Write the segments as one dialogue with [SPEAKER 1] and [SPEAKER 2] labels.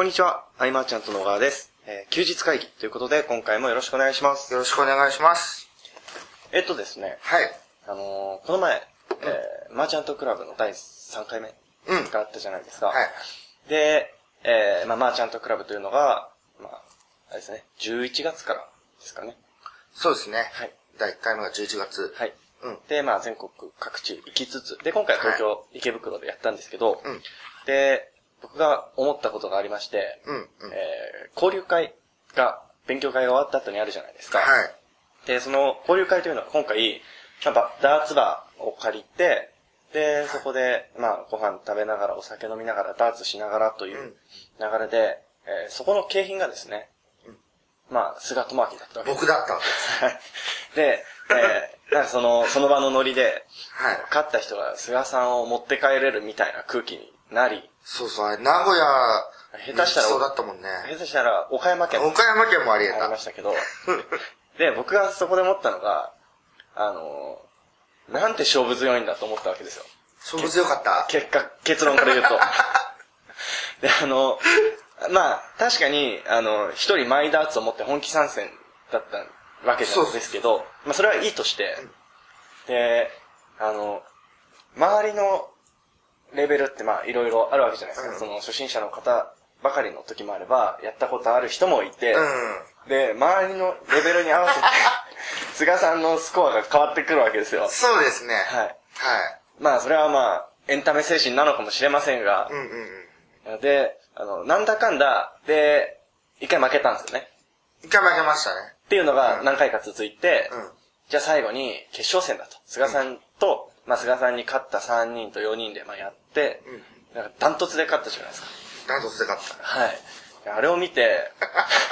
[SPEAKER 1] こんにちは、アイマーチャントの川です。えー休日会議ということで、今回もよろしくお願いします。
[SPEAKER 2] よろしくお願いします。
[SPEAKER 1] えっとですね、
[SPEAKER 2] はい。
[SPEAKER 1] あのーこの前、えーマーチャントクラブの第3回目
[SPEAKER 2] うん
[SPEAKER 1] があったじゃないですか。
[SPEAKER 2] はい。
[SPEAKER 1] で、えーまあ、マーチャントクラブというのが、まあ、あれですね、11月からですかね。
[SPEAKER 2] そうですね。
[SPEAKER 1] はい。
[SPEAKER 2] 第1回目が11月。
[SPEAKER 1] はい。
[SPEAKER 2] うん。
[SPEAKER 1] で、まあ、全国各地行きつつ、で、今回は東京、池袋でやったんですけど、
[SPEAKER 2] うん
[SPEAKER 1] で、僕が思ったことがありまして、
[SPEAKER 2] うん。うん。
[SPEAKER 1] えー交流会が、勉強会が終わった後にあるじゃないですか。
[SPEAKER 2] はい。
[SPEAKER 1] で、その交流会というのは今回、まあばダーツバーを借りて、で、そこで、まあ、ご飯食べながら、お酒飲みながら、ダーツしながらという
[SPEAKER 2] うん
[SPEAKER 1] 流れで、えーそこの景品がですね、まあ、菅智明だったわけです。
[SPEAKER 2] 僕だったんです。
[SPEAKER 1] はい。で、えーなんかその、その場のノリで、
[SPEAKER 2] はい。
[SPEAKER 1] 勝った人が菅さんを持って帰れるみたいな空気になり、
[SPEAKER 2] そうそう、あれ、名古屋、
[SPEAKER 1] 下手したら
[SPEAKER 2] そうだったもんね。
[SPEAKER 1] 下手したら岡山県
[SPEAKER 2] 岡山県もあり
[SPEAKER 1] あ
[SPEAKER 2] 得た。
[SPEAKER 1] りましたけど、で、僕がそこで思ったのが、あのーなんて勝負強いんだと思ったわけですよ。
[SPEAKER 2] 勝負強かった？
[SPEAKER 1] 結果、結論から言うと。で、あの、まあ、確かに、あの、一人マイダーツを持って本気参戦だったわけなんですけど、まあ、それはいいとして、で、あの、周りのレベルってまあ、いろいろあるわけじゃないですか。
[SPEAKER 2] うん
[SPEAKER 1] その、初心者の方ばかりの時もあれば、やったことある人もいて、
[SPEAKER 2] うん。
[SPEAKER 1] で、周りのレベルに合わせて、菅さんのスコアが変わってくるわけですよ。
[SPEAKER 2] そうですね。
[SPEAKER 1] はい。
[SPEAKER 2] はい。
[SPEAKER 1] まあ、それはまあ、エンタメ精神なのかもしれませんが
[SPEAKER 2] う、んうんうん。
[SPEAKER 1] で、あの、なんだかんだ、で、一回負けたんですよね。
[SPEAKER 2] 一回負けましたね。
[SPEAKER 1] っていうのが何回か続いて、
[SPEAKER 2] うん。
[SPEAKER 1] じゃあ最後に決勝戦だと。菅さんと、まあ、菅さんに勝った3人と4人でまあやって、なんかダントツで勝ったじゃないですか。
[SPEAKER 2] ダントツで勝った。
[SPEAKER 1] はい。あれを見て、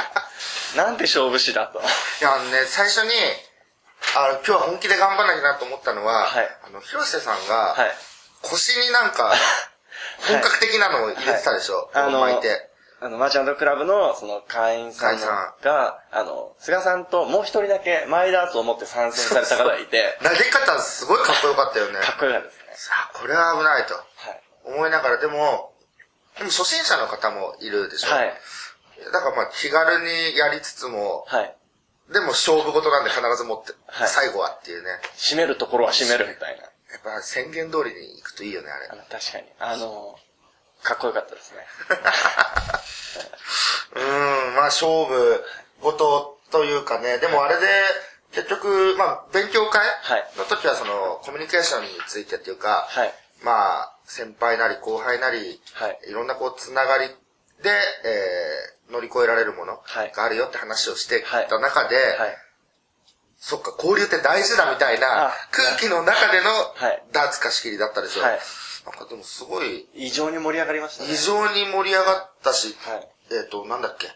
[SPEAKER 1] なんて勝負師だと。
[SPEAKER 2] いや、あのね、最初に、あ今日は本気で頑張らなきゃなと思ったのは、
[SPEAKER 1] はい
[SPEAKER 2] あの、広瀬さんが、
[SPEAKER 1] はい。
[SPEAKER 2] 腰になんか、本格的なのを入れてたでしょ、
[SPEAKER 1] はいあの
[SPEAKER 2] 巻いて。
[SPEAKER 1] あの、マーチャントクラブの、その、会員さんが、あの、菅さんともう一人だけマイダーツを持って参戦された方がいて、
[SPEAKER 2] 投げ方すごいかっこよかったよね。
[SPEAKER 1] かっこよかったですね。
[SPEAKER 2] さあ、これは危ないと
[SPEAKER 1] はい。
[SPEAKER 2] 思いながら、でも、でも初心者の方もいるでしょ。
[SPEAKER 1] はい。
[SPEAKER 2] だからまあ気軽にやりつつも、
[SPEAKER 1] はい。
[SPEAKER 2] でも勝負事なんで必ず持って、
[SPEAKER 1] はい
[SPEAKER 2] 最後はっていうね。
[SPEAKER 1] 締めるところは締めるみたいな。
[SPEAKER 2] やっぱ宣言通りに行くといいよね、あれ
[SPEAKER 1] あ。の、確かに。あの、かっこよかったですね。
[SPEAKER 2] うーん、まあ勝負事というかね、でもあれで、結局、まあ勉強会
[SPEAKER 1] はい
[SPEAKER 2] の時はそのコミュニケーションについてっていうか、
[SPEAKER 1] はい。
[SPEAKER 2] まあ先輩なり後輩なり、
[SPEAKER 1] はい
[SPEAKER 2] いろんなこうつながりで、えー、乗り越えられるもの
[SPEAKER 1] はい
[SPEAKER 2] があるよって話をしてた中で、
[SPEAKER 1] はい。
[SPEAKER 2] そっか、交流って大事だみたいな
[SPEAKER 1] あ
[SPEAKER 2] 空気の中での
[SPEAKER 1] はい
[SPEAKER 2] ダーツ貸し切りだったでしょ。
[SPEAKER 1] はい
[SPEAKER 2] なんかでもすごい、
[SPEAKER 1] 異常に盛り上がりましたね。
[SPEAKER 2] 異常に盛り上がったし、
[SPEAKER 1] はい。
[SPEAKER 2] えっ、と、なんだっけ。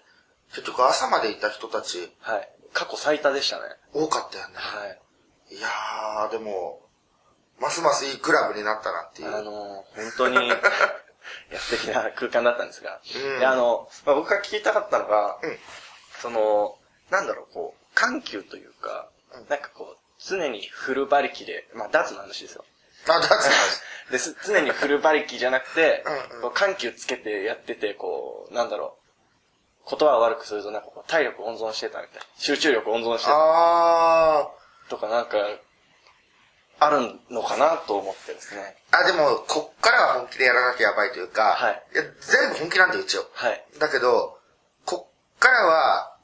[SPEAKER 2] 結局朝までいた人たち
[SPEAKER 1] はい。過去最多でしたね。
[SPEAKER 2] 多かったよね。
[SPEAKER 1] はい。
[SPEAKER 2] いやー、でも、ますますいいクラブになったなっていう。
[SPEAKER 1] あの、本当に、いや、素敵な空間だったんですが。
[SPEAKER 2] うん
[SPEAKER 1] で、あの、まあ、僕が聞きたかったのが、
[SPEAKER 2] うん
[SPEAKER 1] その、なんだろう、こう、緩急というか、なんかこう、常にフル馬力で、まあ、ダーツの話ですよ。
[SPEAKER 2] あ、ダーツの話。
[SPEAKER 1] です常にフル馬力じゃなくて
[SPEAKER 2] うんうん、
[SPEAKER 1] 緩急つけてやってて、こう、なんだろう、言葉を悪くすると、なんかこう、体力温存してたみたいな。集中力温存してた
[SPEAKER 2] あ
[SPEAKER 1] とか、なんか、あるのかなと思ってですね。
[SPEAKER 2] ー。あ、でも、こっからは本気でやらなきゃやばいというか、
[SPEAKER 1] はい
[SPEAKER 2] や全部本気なんだよ、一応。
[SPEAKER 1] はい。
[SPEAKER 2] だけど、こっからは、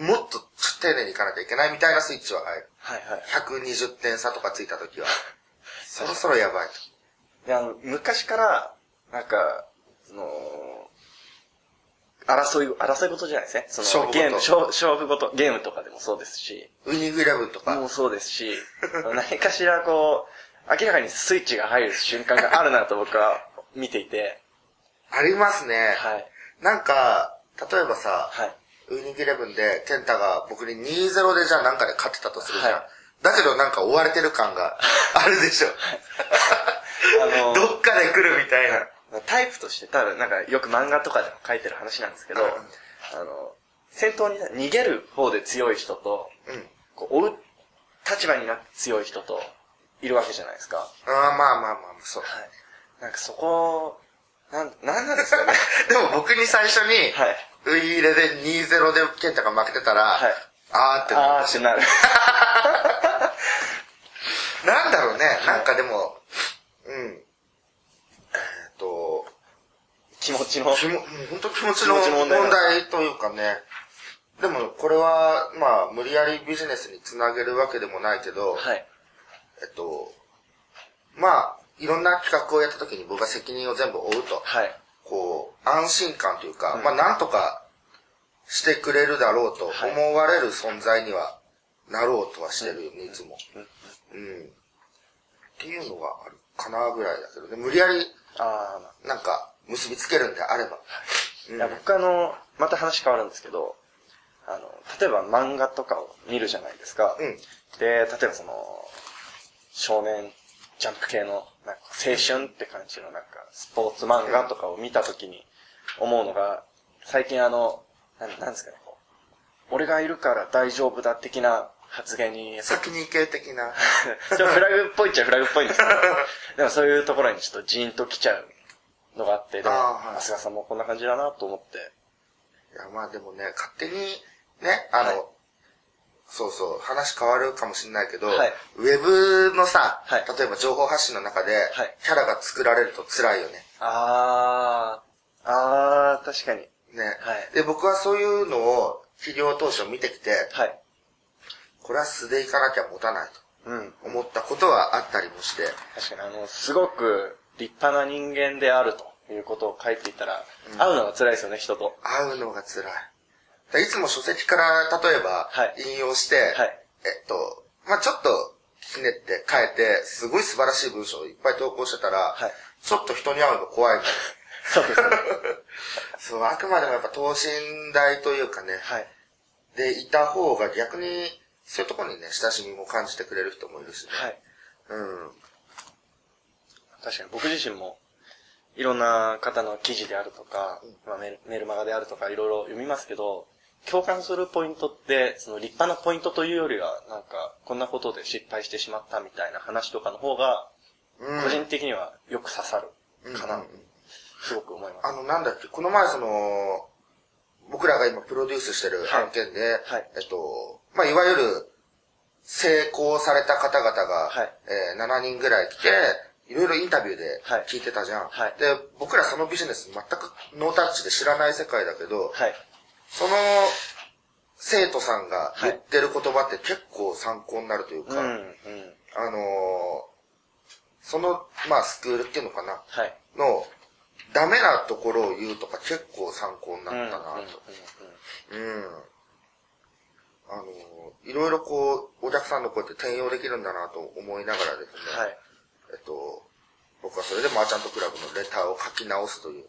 [SPEAKER 2] もっと丁寧にいかなきゃいけないみたいなスイッチは入る。
[SPEAKER 1] はいはい。
[SPEAKER 2] 120点差とかついた時は。そろそろやばいと。
[SPEAKER 1] で、あの、昔から、なんか、その、争い、争い事じゃないですね。そ
[SPEAKER 2] 勝負事
[SPEAKER 1] のゲーム、勝勝負事、ゲームとかでもそうですし、
[SPEAKER 2] ウイニングイレブンとか。
[SPEAKER 1] もうそうですし、何かしらこう、明らかにスイッチが入る瞬間があるなと僕は見ていて、
[SPEAKER 2] ありますね。
[SPEAKER 1] はい。
[SPEAKER 2] なんか、例えばさ、
[SPEAKER 1] はい。
[SPEAKER 2] ウイニングイレブンで、ケンタが僕に2-0でじゃあなんかで勝ってたとするじゃん。
[SPEAKER 1] はい
[SPEAKER 2] だけどなんか追われてる感が あるでしょ。
[SPEAKER 1] あの
[SPEAKER 2] どっかで来るみたいな。
[SPEAKER 1] タイプとして多分、なんかよく漫画とかでも書いてる話なんですけど、
[SPEAKER 2] うん
[SPEAKER 1] あの、戦闘に逃げる方で強い人と、
[SPEAKER 2] うん。
[SPEAKER 1] こう追う立場になって強い人と、いるわけじゃないですか。
[SPEAKER 2] ああ、まあまあまあ、そう。
[SPEAKER 1] はい。なんかそこ、なん、なんなんですかね。
[SPEAKER 2] でも僕に最初に、
[SPEAKER 1] はい。
[SPEAKER 2] ウイイレで2-0でケンタが負けてたら、
[SPEAKER 1] はい
[SPEAKER 2] あーってな
[SPEAKER 1] あ
[SPEAKER 2] ったし。
[SPEAKER 1] ーってなる。
[SPEAKER 2] なんだろうね、なんかでも、うん。えっ、と、
[SPEAKER 1] 気持ちの。
[SPEAKER 2] 気も、本当気持ちの問
[SPEAKER 1] 問題
[SPEAKER 2] 題というかね。でも、これは、まあ、無理やりビジネスにつなげるわけでもないけど、
[SPEAKER 1] はい。
[SPEAKER 2] えっと、まあ、いろんな企画をやった時に僕が責任を全部負うと、
[SPEAKER 1] はい。
[SPEAKER 2] こう、安心感というか、まあ、なんとかしてくれるだろうと思われる存在にはなろうとはしてるよね、いつも。うん。っていうのがあるかなぐらいだけどね、無理やり、
[SPEAKER 1] あ
[SPEAKER 2] なんか、結びつけるんであれば。
[SPEAKER 1] いや、僕あの、また話変わるんですけど、あの、例えば漫画とかを見るじゃないですか。
[SPEAKER 2] うん。
[SPEAKER 1] で、例えばその、少年ジャンプ系の、なんか青春って感じのなんか、スポーツ漫画とかを見たときに思うのが、最近あの、なんなんですかね、こう俺がいるから大丈夫だ的な発言に、
[SPEAKER 2] 先に行け的な。
[SPEAKER 1] とフラグっぽいっちゃフラグっぽいんですけど、でもそういうところにちょっとジーンと来ちゃうのがあって、でも、
[SPEAKER 2] はい。
[SPEAKER 1] 菅さんもこんな感じだなと思って、
[SPEAKER 2] いや、まあでもね、勝手に、ね、あの、
[SPEAKER 1] はい。
[SPEAKER 2] そうそう、話変わるかもしれないけど、
[SPEAKER 1] はい。
[SPEAKER 2] ウェブのさ、
[SPEAKER 1] はい。
[SPEAKER 2] 例えば情報発信の中で、
[SPEAKER 1] はい。
[SPEAKER 2] キャラが作られると辛いよね。
[SPEAKER 1] あー、あー、確かに。
[SPEAKER 2] ね、
[SPEAKER 1] はい。
[SPEAKER 2] で、僕はそういうのを企業当初見てきて、
[SPEAKER 1] はい。
[SPEAKER 2] これは素でいかなきゃ持たない
[SPEAKER 1] うん。
[SPEAKER 2] と思ったことはあったりもして、
[SPEAKER 1] 確かにあの、すごく立派な人間であるということを書いていたら、会うのが辛いですよね、人と。
[SPEAKER 2] 会うのが辛い。だいつも書籍から例えば
[SPEAKER 1] はい
[SPEAKER 2] 引用して、
[SPEAKER 1] はい
[SPEAKER 2] えっと、まあちょっとひねって変えて、すごい素晴らしい文章をいっぱい投稿してたら、
[SPEAKER 1] はい
[SPEAKER 2] ちょっと人に会うの怖いの。
[SPEAKER 1] そうですね。
[SPEAKER 2] そう、あくまでもやっぱ等身大というかね、
[SPEAKER 1] はい。
[SPEAKER 2] でいた方が逆に、そういうところにね、親しみも感じてくれる人もいるしね。
[SPEAKER 1] はい。
[SPEAKER 2] うん。
[SPEAKER 1] 確かに僕自身も、いろんな方の記事であるとか、まあ、メルメルマガであるとかいろいろ読みますけど、共感するポイントって、その立派なポイントというよりは、なんか、こんなことで失敗してしまったみたいな話とかの方が、
[SPEAKER 2] うん
[SPEAKER 1] 個人的にはよく刺さるかな、
[SPEAKER 2] うんうんうん
[SPEAKER 1] すごく思います。
[SPEAKER 2] あの、なんだっけ、この前その、僕らが今プロデュースしてる案件で、
[SPEAKER 1] はい
[SPEAKER 2] えっと、まあ、いわゆる、成功された方々が、
[SPEAKER 1] はい
[SPEAKER 2] えー7人ぐらい来て、いろいろインタビューで
[SPEAKER 1] はい
[SPEAKER 2] 聞いてたじゃん。
[SPEAKER 1] はい
[SPEAKER 2] で、僕らそのビジネス全くノータッチで知らない世界だけど、
[SPEAKER 1] はい。
[SPEAKER 2] その生徒さんが言ってる言葉って結構参考になるというか、
[SPEAKER 1] うん、うん。
[SPEAKER 2] あのーその、まあ、スクールっていうのかな、
[SPEAKER 1] はい。
[SPEAKER 2] の、ダメなところを言うとか結構参考にな
[SPEAKER 1] うん、うん、
[SPEAKER 2] ったなと。
[SPEAKER 1] うん。
[SPEAKER 2] うん。あのーいろいろこう、お客さんの声って転用できるんだなと思いながらですね、
[SPEAKER 1] はい。
[SPEAKER 2] えっと、僕はそれでマーチャントクラブのレターを書き直すという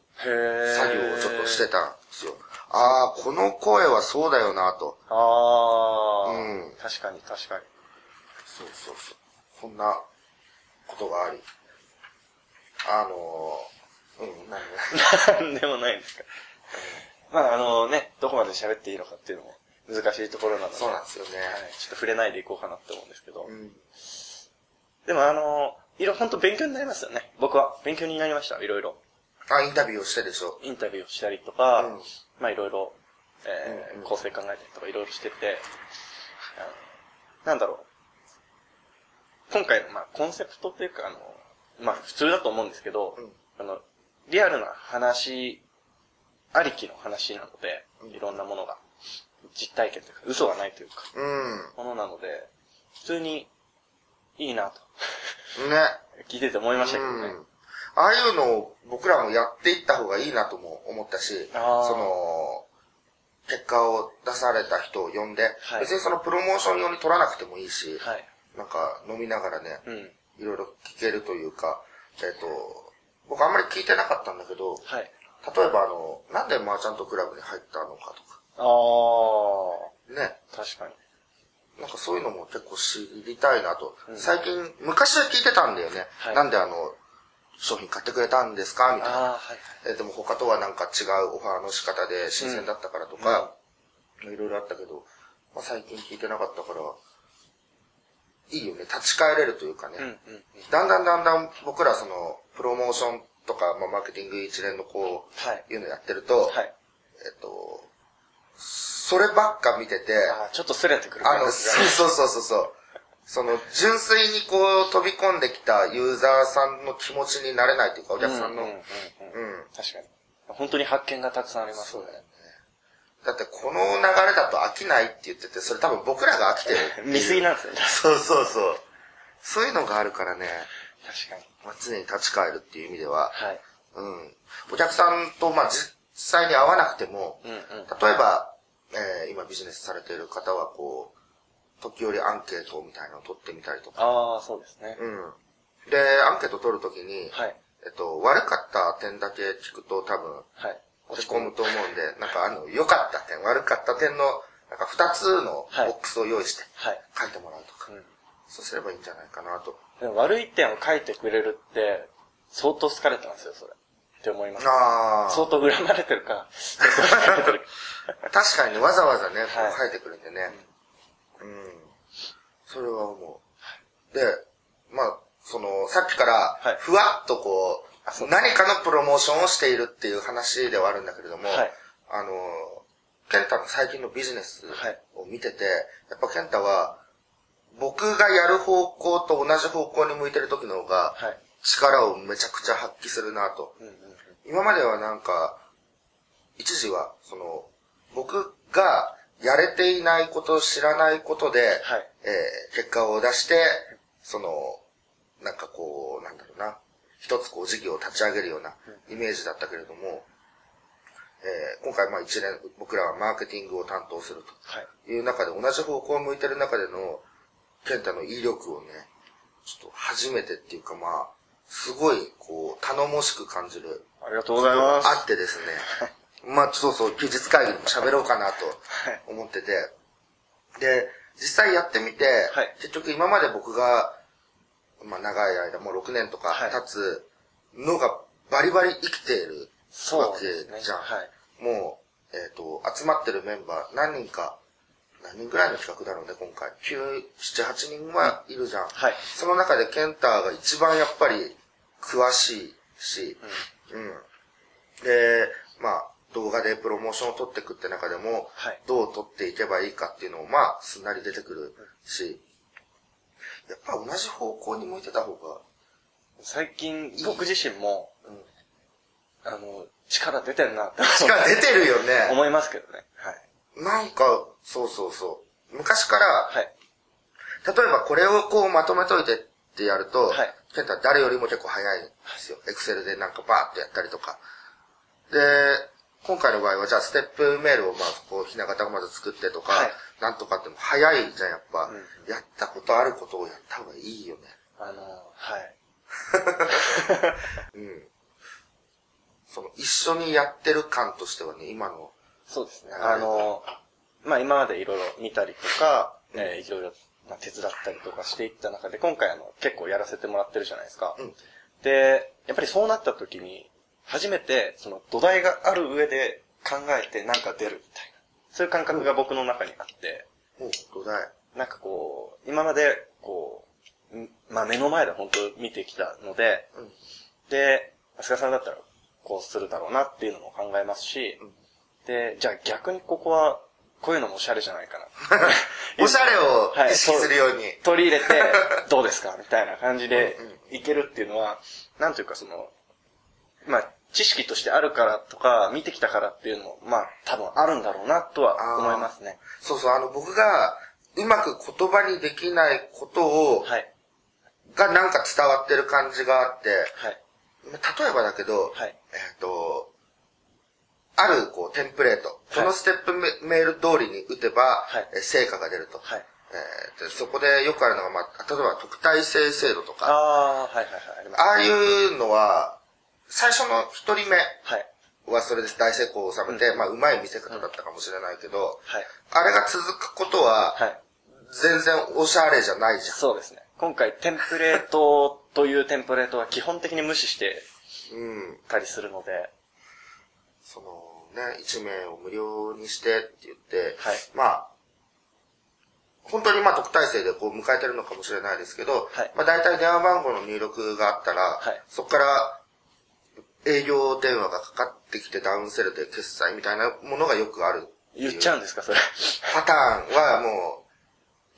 [SPEAKER 2] 作業をちょっとしてたんですよ。ああ、この声はそうだよなと。
[SPEAKER 1] ああ、
[SPEAKER 2] うん
[SPEAKER 1] 確かに確かに。
[SPEAKER 2] そうそうそう。そんなことがあり。あのー、うん、
[SPEAKER 1] なん でもないですか。まあ、あのね、どこまで喋っていいのかっていうのも難しいところなので。
[SPEAKER 2] そうなんですよね。
[SPEAKER 1] はい。ちょっと触れないでいこうかなって思うんですけど。
[SPEAKER 2] うん。
[SPEAKER 1] でもあの、いろ、本当勉強になりますよね。僕は。勉強になりました。いろいろ。
[SPEAKER 2] あ、インタビューをしてでしょ？
[SPEAKER 1] インタビューをしたりとか、
[SPEAKER 2] うん
[SPEAKER 1] まあいろいろ、えー
[SPEAKER 2] うんうん
[SPEAKER 1] 構成考えたりとかいろいろしてて、なんだろう。今回の、まあ、コンセプトっていうか、あの、まあ、普通だと思うんですけど、
[SPEAKER 2] うん
[SPEAKER 1] あの、リアルな話、ありきの話なので、
[SPEAKER 2] うん
[SPEAKER 1] いろんなものが、実体験というか、嘘がないというか、
[SPEAKER 2] うん。
[SPEAKER 1] ものなので、普通に、いいなと、
[SPEAKER 2] ね。
[SPEAKER 1] 聞いてて思いましたけどね。
[SPEAKER 2] うん。ああいうのを僕らもやっていった方がいいなとも思ったし、そ
[SPEAKER 1] あー
[SPEAKER 2] の、結果を出された人を呼んで、
[SPEAKER 1] はい
[SPEAKER 2] 別にそのプロモーション用に取らなくてもいいし、
[SPEAKER 1] はい。
[SPEAKER 2] なんか飲みながらね、
[SPEAKER 1] うん。
[SPEAKER 2] いろいろ聞けるというか、えっ、と、僕あんまり聞いてなかったんだけど、
[SPEAKER 1] はい。
[SPEAKER 2] 例えばあの、なんでマーチャントクラブに入ったのかとか、
[SPEAKER 1] あー、
[SPEAKER 2] ね、
[SPEAKER 1] 確かに。
[SPEAKER 2] なんかそういうのも結構知りたいなと。
[SPEAKER 1] うん
[SPEAKER 2] 最近、昔は聞いてたんだよね。
[SPEAKER 1] はい
[SPEAKER 2] なんであの、商品買ってくれたんですか？みたいな。
[SPEAKER 1] あー、はい。
[SPEAKER 2] えーでも他とはなんか違うオファーの仕方で新鮮だったからとか、いろいろあったけど、まあ、最近聞いてなかったから、いいよね。立ち返れるというかね。だんだんだんだん僕らその、プロモーションっとか、まあ、マーケティング一連のこう、
[SPEAKER 1] はい
[SPEAKER 2] いうのやってると、
[SPEAKER 1] はい。
[SPEAKER 2] えっと、そればっか見てて、
[SPEAKER 1] ちょっとすれてくる
[SPEAKER 2] あの、そうそうそうそう。その、純粋にこう、飛び込んできたユーザーさんの気持ちになれないというか、お客さんの。
[SPEAKER 1] うん確かに。本当に発見がたくさんありますよね。
[SPEAKER 2] だって、この流れだと飽きないって言ってて、それ多分僕らが飽きてる。
[SPEAKER 1] 見過ぎなんですよね。
[SPEAKER 2] そうそうそう。そういうのがあるからね、
[SPEAKER 1] 確かに。
[SPEAKER 2] まあ、常に立ち返るっていう意味では、
[SPEAKER 1] はい。
[SPEAKER 2] うん。お客さんと、まあ、実際に会わなくても、
[SPEAKER 1] うんうん。
[SPEAKER 2] 例えば、えー今ビジネスされている方は、こう、時折アンケートみたいなのを取ってみたりとか、
[SPEAKER 1] ああ、そうですね。
[SPEAKER 2] うん。で、アンケート取るときに、
[SPEAKER 1] はい。
[SPEAKER 2] えっと、悪かった点だけ聞くと多分、
[SPEAKER 1] はい。
[SPEAKER 2] 落ち込むと思うんで、なんかあの、良かった点、悪かった点の、なんか二つのボ
[SPEAKER 1] はい
[SPEAKER 2] ックスを用意して、
[SPEAKER 1] はい。
[SPEAKER 2] 書いてもらうとか、
[SPEAKER 1] うん
[SPEAKER 2] そうすればいいんじゃないかなと。
[SPEAKER 1] 悪い点を書いてくれるって、相当好かれてますよ、それ。って思います。
[SPEAKER 2] あ
[SPEAKER 1] 相当恨まれてるか、
[SPEAKER 2] 確かにねわざわざね、こ
[SPEAKER 1] はいう
[SPEAKER 2] 書いてくれてね。うん。それは思う。で、まあ、その、さっきから
[SPEAKER 1] はい、
[SPEAKER 2] ふわっとこう、何かのプロモーションをしているっていう話ではあるんだけれども、
[SPEAKER 1] はい
[SPEAKER 2] あの、ケンタの最近のビジネス
[SPEAKER 1] はい
[SPEAKER 2] を見てて、やっぱケンタは、僕がやる方向と同じ方向に向いてる時の方が、
[SPEAKER 1] はい。
[SPEAKER 2] 力をめちゃくちゃ発揮するなと。
[SPEAKER 1] うんうんうん。
[SPEAKER 2] 今まではなんか、一時は、その、僕がやれていないこと、知らないことで、
[SPEAKER 1] はい
[SPEAKER 2] えー結果を出して、その、なんかこう、なんだろうな、一つこう事業を立ち上げるようなイメージだったけれども、えー今回まあ一年、僕らはマーケティングを担当する
[SPEAKER 1] はい。
[SPEAKER 2] という中で同じ方向を向いてる中での、ケンタの威力をね、ちょっと初めてっていうかまあ、すごいこう、頼もしく感じる
[SPEAKER 1] ありがとうございます。
[SPEAKER 2] あってですね。まあ、そうそう、休日会議でも喋ろうかなと思ってて。で、実際やってみて、
[SPEAKER 1] はい
[SPEAKER 2] 結局今まで僕が、まあ長い間、もう6年とか
[SPEAKER 1] はい
[SPEAKER 2] 経つのがバリバリ生きている。わけじゃん。
[SPEAKER 1] はい。
[SPEAKER 2] もう、えっ、と、集まってるメンバー何人か、何人ぐらいの企画だろうね、今回。9、7、8人はいるじゃん。
[SPEAKER 1] はい
[SPEAKER 2] その中でケンターが一番やっぱり詳しいし、うん。で、まあ、動画でプロモーションを取っていくって中でも、
[SPEAKER 1] はい
[SPEAKER 2] どう取っていけばいいかっていうのも、まあ、すんなり出てくるし、やっぱ同じ方向に向いてた方が、
[SPEAKER 1] 最近、僕自身も、あの、力出てんなって
[SPEAKER 2] 力出てるよね。
[SPEAKER 1] 思いますけどね。はい。
[SPEAKER 2] なんか、そうそうそう。昔から、
[SPEAKER 1] はい。
[SPEAKER 2] 例えばこれをこうまとめといてってやると、
[SPEAKER 1] はい
[SPEAKER 2] ケンタは誰よりも結構早いんですよ。エクセルでなんかバーっとやったりとか。で、今回の場合はじゃあステップメールをまあこうひな形をまず作ってとか、
[SPEAKER 1] はい
[SPEAKER 2] なんとかっても早いじゃんやっぱ、
[SPEAKER 1] ん
[SPEAKER 2] やったことあることをやった方がいいよね。
[SPEAKER 1] あの、はい。
[SPEAKER 2] うん。その一緒にやってる感としてはね、今の、
[SPEAKER 1] そうですね。
[SPEAKER 2] はい
[SPEAKER 1] あの、まあ今までいろいろ見たりとか、えーいろいろ、まあ、手伝ったりとかしていった中で、今回あの、結構やらせてもらってるじゃないですか。
[SPEAKER 2] うん
[SPEAKER 1] で、やっぱりそうなった時に、初めて、その土台がある上で考えてなんか出るみたいな。そういう感覚が僕の中にあって、
[SPEAKER 2] もう土台。
[SPEAKER 1] なんかこう、今まで、こう、んまあ目の前で本当見てきたので、
[SPEAKER 2] うん
[SPEAKER 1] で、菅さんだったらこうするだろうなっていうのも考えますし、で、じゃあ逆にここは、こういうのもおしゃれじゃないかな。
[SPEAKER 2] おしゃれを
[SPEAKER 1] はい
[SPEAKER 2] 意識するように。
[SPEAKER 1] 取り入れて、どうですかみたいな感じでいけるっていうのは、なんというかその、まあ、知識としてあるからとか、見てきたからっていうのも、まあ、多分あるんだろうなとは思いますね。
[SPEAKER 2] そうそう、あの僕がうまく言葉にできないことを、
[SPEAKER 1] はい。
[SPEAKER 2] がなんか伝わってる感じがあって、
[SPEAKER 1] はい。
[SPEAKER 2] 例えばだけど、
[SPEAKER 1] はい
[SPEAKER 2] えっ、と、あるこうテンプレート、このステップメメール通りに打てば、成果が出ると。
[SPEAKER 1] はい。
[SPEAKER 2] えーでそこでよくあるのが、まあ、例えば特待生制度とか、
[SPEAKER 1] ああ、はいはいはい。あ
[SPEAKER 2] ああいうのは、最初の一人目
[SPEAKER 1] は
[SPEAKER 2] それで大成功を収めて、まあ、うまい見せ方だったかもしれないけど、
[SPEAKER 1] はい。
[SPEAKER 2] あれが続くことは、
[SPEAKER 1] はい。
[SPEAKER 2] 全然おしゃれじゃないじゃん。
[SPEAKER 1] そうですね。今回、テンプレートというテンプレートは基本的に無視して
[SPEAKER 2] うん。
[SPEAKER 1] たりするので、
[SPEAKER 2] そのね、1名を無料にしてって言って、
[SPEAKER 1] はい
[SPEAKER 2] まあ、本当にまあ特待生でこう迎えてるのかもしれないですけど、
[SPEAKER 1] はい
[SPEAKER 2] まあ大体電話番号の入力があったら、
[SPEAKER 1] はい
[SPEAKER 2] そこから営業電話がかかってきてダウンセルで決済みたいなものがよくある。
[SPEAKER 1] 言っちゃうんですか、それ。
[SPEAKER 2] パターンはも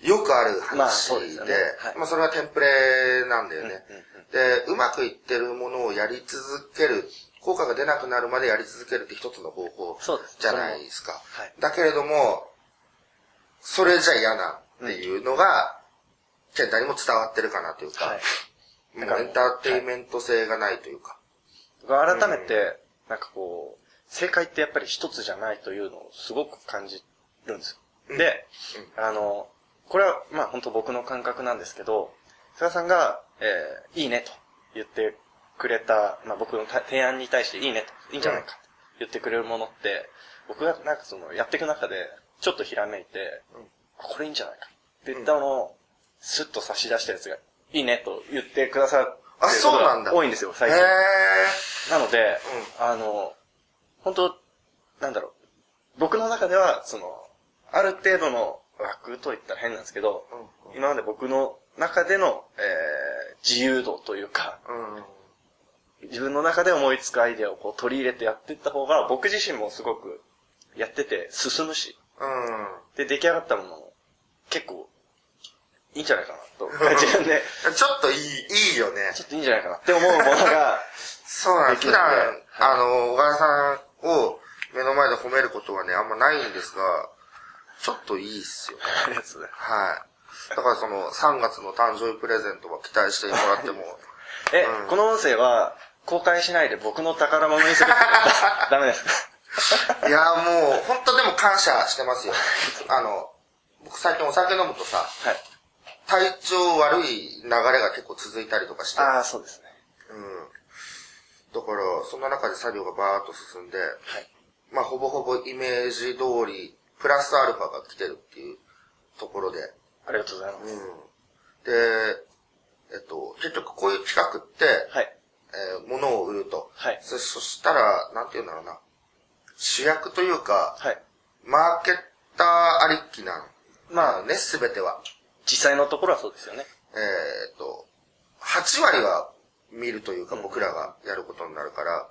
[SPEAKER 2] う、よくある話で、
[SPEAKER 1] まあそうですよねはい
[SPEAKER 2] まあそれはテンプレなんだよね。で、うまくいってるものをやり続ける、効果が出なくなるまでやり続けるって一つの方法じゃないですか。
[SPEAKER 1] はい
[SPEAKER 2] だけれども、それじゃ嫌なっていうのが、健太にも伝わってるかなというか、
[SPEAKER 1] はい。
[SPEAKER 2] エンターテインメント性がないというか。
[SPEAKER 1] 改めて、なんかこう、正解ってやっぱり一つじゃないというのをすごく感じるんですよ。で、あの、これはまあ本当僕の感覚なんですけど、菅さんが、えー、いいねと言ってくれた、まあ僕のた提案に対していいねと、いいんじゃないかと言ってくれるものって、僕がなんかそのやっていく中で、ちょっとひらめいて、これいいんじゃないかって言ったものを、スッと差し出したやつが、いいねと言ってくださってる
[SPEAKER 2] あそうなんだ
[SPEAKER 1] が多いんですよ、最
[SPEAKER 2] へ
[SPEAKER 1] 近。
[SPEAKER 2] ー。
[SPEAKER 1] なので、あの、本当なんだろう。僕の中では、その、ある程度の枠と言ったら変なんですけど、今まで僕の中での、えー、自由度というか、
[SPEAKER 2] うん。
[SPEAKER 1] 自分の中で思いつくアイデアをこう取り入れてやっていった方が、僕自身もすごくやってて進むし、
[SPEAKER 2] うん。
[SPEAKER 1] で、出来上がったものも結構いいんじゃないかなと、自分で、
[SPEAKER 2] ちょっといい、いいよね。
[SPEAKER 1] ちょっといいんじゃないかなって思うものが、
[SPEAKER 2] そうなん普
[SPEAKER 1] できるんで。
[SPEAKER 2] 段、あの、小川さんを目の前で褒めることはね、あんまないんですが、ちょっといいっすよね。
[SPEAKER 1] ありがとうございます
[SPEAKER 2] はい。だからその、3月の誕生日プレゼントは期待してもらっても、
[SPEAKER 1] え、
[SPEAKER 2] うん。
[SPEAKER 1] この音声は公開しないで僕の宝物にするって ダメですか
[SPEAKER 2] いやもう、本当でも感謝してますよ。あの、僕最近お酒飲むとさ、
[SPEAKER 1] はい。
[SPEAKER 2] 体調悪い流れが結構続いたりとかして、
[SPEAKER 1] ああ、そうですね。
[SPEAKER 2] うん。だから、その中で作業がバーッと進んで、
[SPEAKER 1] はい。
[SPEAKER 2] まあ、ほぼほぼイメージ通り、プラスアルファが来てるっていうところで、
[SPEAKER 1] ありがとうございます。
[SPEAKER 2] うん。で、えっと、結局こういう企画って、
[SPEAKER 1] はい。
[SPEAKER 2] えー物を売ると。
[SPEAKER 1] はい
[SPEAKER 2] そそしたら、なんて言うんだろうな。主役というか、
[SPEAKER 1] はい。
[SPEAKER 2] マーケッターありきなの。
[SPEAKER 1] まあ
[SPEAKER 2] ね、すべては。
[SPEAKER 1] 実際のところはそうですよね。
[SPEAKER 2] えーっと、8割は見るというか、僕らがやることになるから、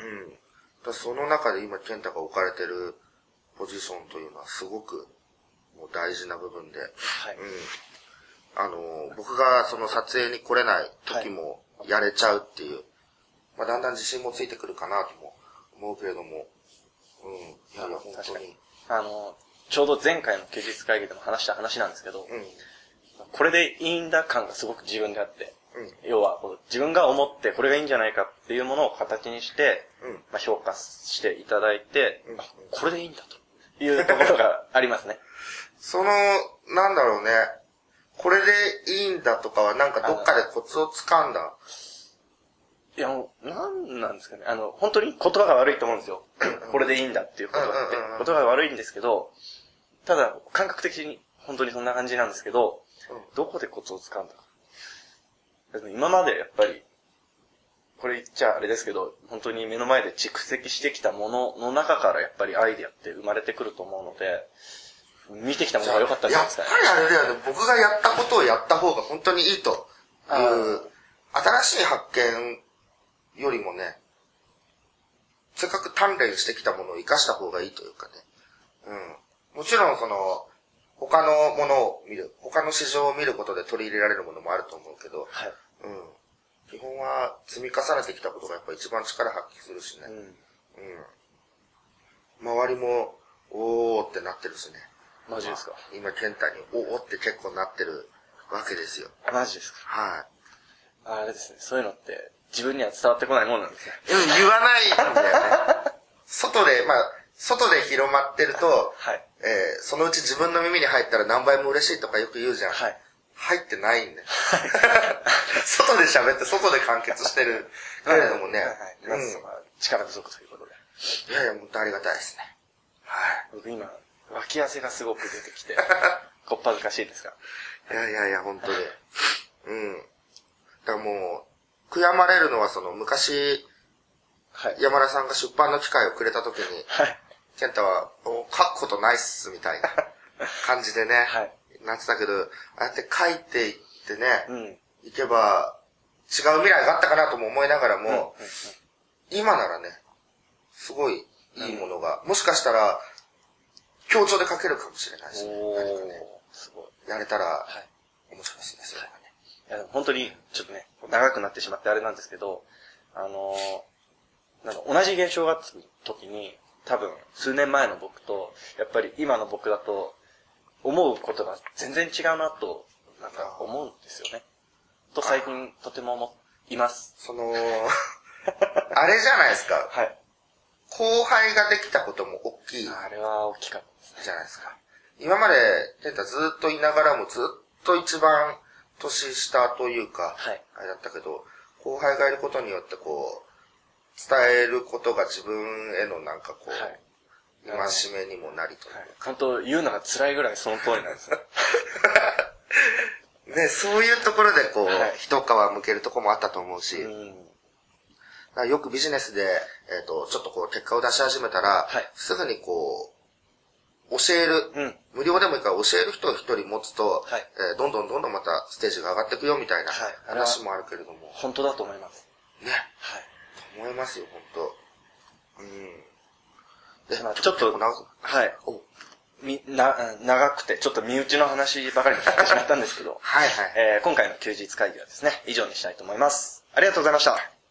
[SPEAKER 2] うん。だからその中で今、健太が置かれてるポジションというのはすごく、もう大事な部分で、
[SPEAKER 1] はい。
[SPEAKER 2] うん。あの、僕がその撮影に来れない時もやれちゃうっていう、まあだんだん自信もついてくるかなとも思うけれども、うん。いやいや、本当に。
[SPEAKER 1] あの、ちょうど前回の休日会議でも話した話なんですけど、
[SPEAKER 2] うん。
[SPEAKER 1] これでいいんだ感がすごく自分であって、
[SPEAKER 2] うん。
[SPEAKER 1] 要は自分が思ってこれがいいんじゃないかっていうものを形にして、
[SPEAKER 2] うん
[SPEAKER 1] まあ、評価していただいて、
[SPEAKER 2] うん
[SPEAKER 1] あこれでいいんだというところがありますね。
[SPEAKER 2] その、なんだろうね。これでいいんだとかはなんかどっかでコツをつかんだ？
[SPEAKER 1] いや、もう、なんなんですかね。あの、本当に言葉が悪いと思うんですよ。これでいいんだっていう言葉って。
[SPEAKER 2] うんうんうんうん
[SPEAKER 1] 言葉が悪いんですけど、ただ、感覚的に本当にそんな感じなんですけど、
[SPEAKER 2] うん
[SPEAKER 1] どこでコツをつかんだ？か。でも今までやっぱり、これ言っちゃあれですけど、本当に目の前で蓄積してきたものの中からやっぱりアイディアって生まれてくると思うので、見てきたものが良かったんじゃ
[SPEAKER 2] やっぱ
[SPEAKER 1] ないですかね。
[SPEAKER 2] りあれだよね。僕がやったことをやった方が本当にいいとい
[SPEAKER 1] あ
[SPEAKER 2] う、新しい発見よりもね、せっかく鍛錬してきたものを活かした方がいいというかね。うん。もちろんその、他のものを見る、他の市場を見ることで取り入れられるものもあると思うけど、
[SPEAKER 1] はい。
[SPEAKER 2] うん。基本は積み重ねてきたことがやっぱ一番力発揮するしね。
[SPEAKER 1] うん。
[SPEAKER 2] うん。周りも、おーってなってるしね。
[SPEAKER 1] マジですか？
[SPEAKER 2] 今、健太に、おーって結構なってるわけですよ。
[SPEAKER 1] マジですか？
[SPEAKER 2] は
[SPEAKER 1] あれですね、そういうのって自分には伝わってこないもんなんですね。
[SPEAKER 2] い。うん、言わないんだよね。外で、まあ、外で広まってると、
[SPEAKER 1] はい。
[SPEAKER 2] えーそのうち自分の耳に入ったら何倍も嬉しいとかよく言うじゃん。
[SPEAKER 1] はい。
[SPEAKER 2] 入ってないんだよ。外で喋って、外で完結してる。けれどもね。
[SPEAKER 1] はいはい。力不足ということで。
[SPEAKER 2] いやいや、本当ありがたいですね。はい。
[SPEAKER 1] 僕今、脇汗がすごく出てきて、こっぱずかしいですが。
[SPEAKER 2] いやいやいや、本当に。うん。だからもう、悔やまれるのはその昔、
[SPEAKER 1] はい。
[SPEAKER 2] 山田さんが出版の機会をくれた時に、
[SPEAKER 1] はい。
[SPEAKER 2] 健太は、お書くことないっす、みたいな 感じでね、
[SPEAKER 1] はい
[SPEAKER 2] なってたけど、ああやって書いていってね、
[SPEAKER 1] うん。
[SPEAKER 2] いけば、違う未来があったかなとも思いながらも、今ならね、すごいいいものが、もしかしたら、協調で書けるかもしれないし、
[SPEAKER 1] お
[SPEAKER 2] 何かね、
[SPEAKER 1] すごい。
[SPEAKER 2] やれたら
[SPEAKER 1] はい。
[SPEAKER 2] 面白いですね、それはね。
[SPEAKER 1] いや、本当に、ちょっとね、長くなってしまってあれなんですけど、あのーなんか同じ現象があった時に、多分、数年前の僕と、やっぱり今の僕だと、思うことが全然違うなと、なんか思うんですよね。と最近とても思います。
[SPEAKER 2] その、あれじゃないですか。
[SPEAKER 1] はい。
[SPEAKER 2] 後輩ができたことも大きい
[SPEAKER 1] あれは大きかった。
[SPEAKER 2] じゃないですか。今まで、テンタずっといながらもずっと一番年下というか、
[SPEAKER 1] はい
[SPEAKER 2] あれだったけど、後輩がいることによってこう、伝えることが自分へのなんかこう、
[SPEAKER 1] はい。
[SPEAKER 2] 戒めにもなりと
[SPEAKER 1] はい。言うのが辛いぐらいその通りなんですね。
[SPEAKER 2] ね、そういうところでこう、
[SPEAKER 1] はい
[SPEAKER 2] 一皮向けるところもあったと思うし、
[SPEAKER 1] うん。
[SPEAKER 2] よくビジネスで、えっ、と、ちょっとこう、結果を出し始めたら、
[SPEAKER 1] はい
[SPEAKER 2] すぐにこう、教える、
[SPEAKER 1] うん。
[SPEAKER 2] 無料でもいいから教える人を一人持つと、
[SPEAKER 1] はい
[SPEAKER 2] えーどんどんどんどんまたステージが上がっていくよみたいな
[SPEAKER 1] はい
[SPEAKER 2] 話もあるけれども、
[SPEAKER 1] 本当だと思います。
[SPEAKER 2] ね、
[SPEAKER 1] はい。
[SPEAKER 2] 思いますよ、本当うん。で
[SPEAKER 1] まあちょっと
[SPEAKER 2] 長く
[SPEAKER 1] はい。
[SPEAKER 2] お
[SPEAKER 1] み、な、長くて、ちょっと身内の話ばかりになってしまったんですけど、
[SPEAKER 2] はいはい。
[SPEAKER 1] えー今回の休日会議はですね、以上にしたいと思います。ありがとうございました。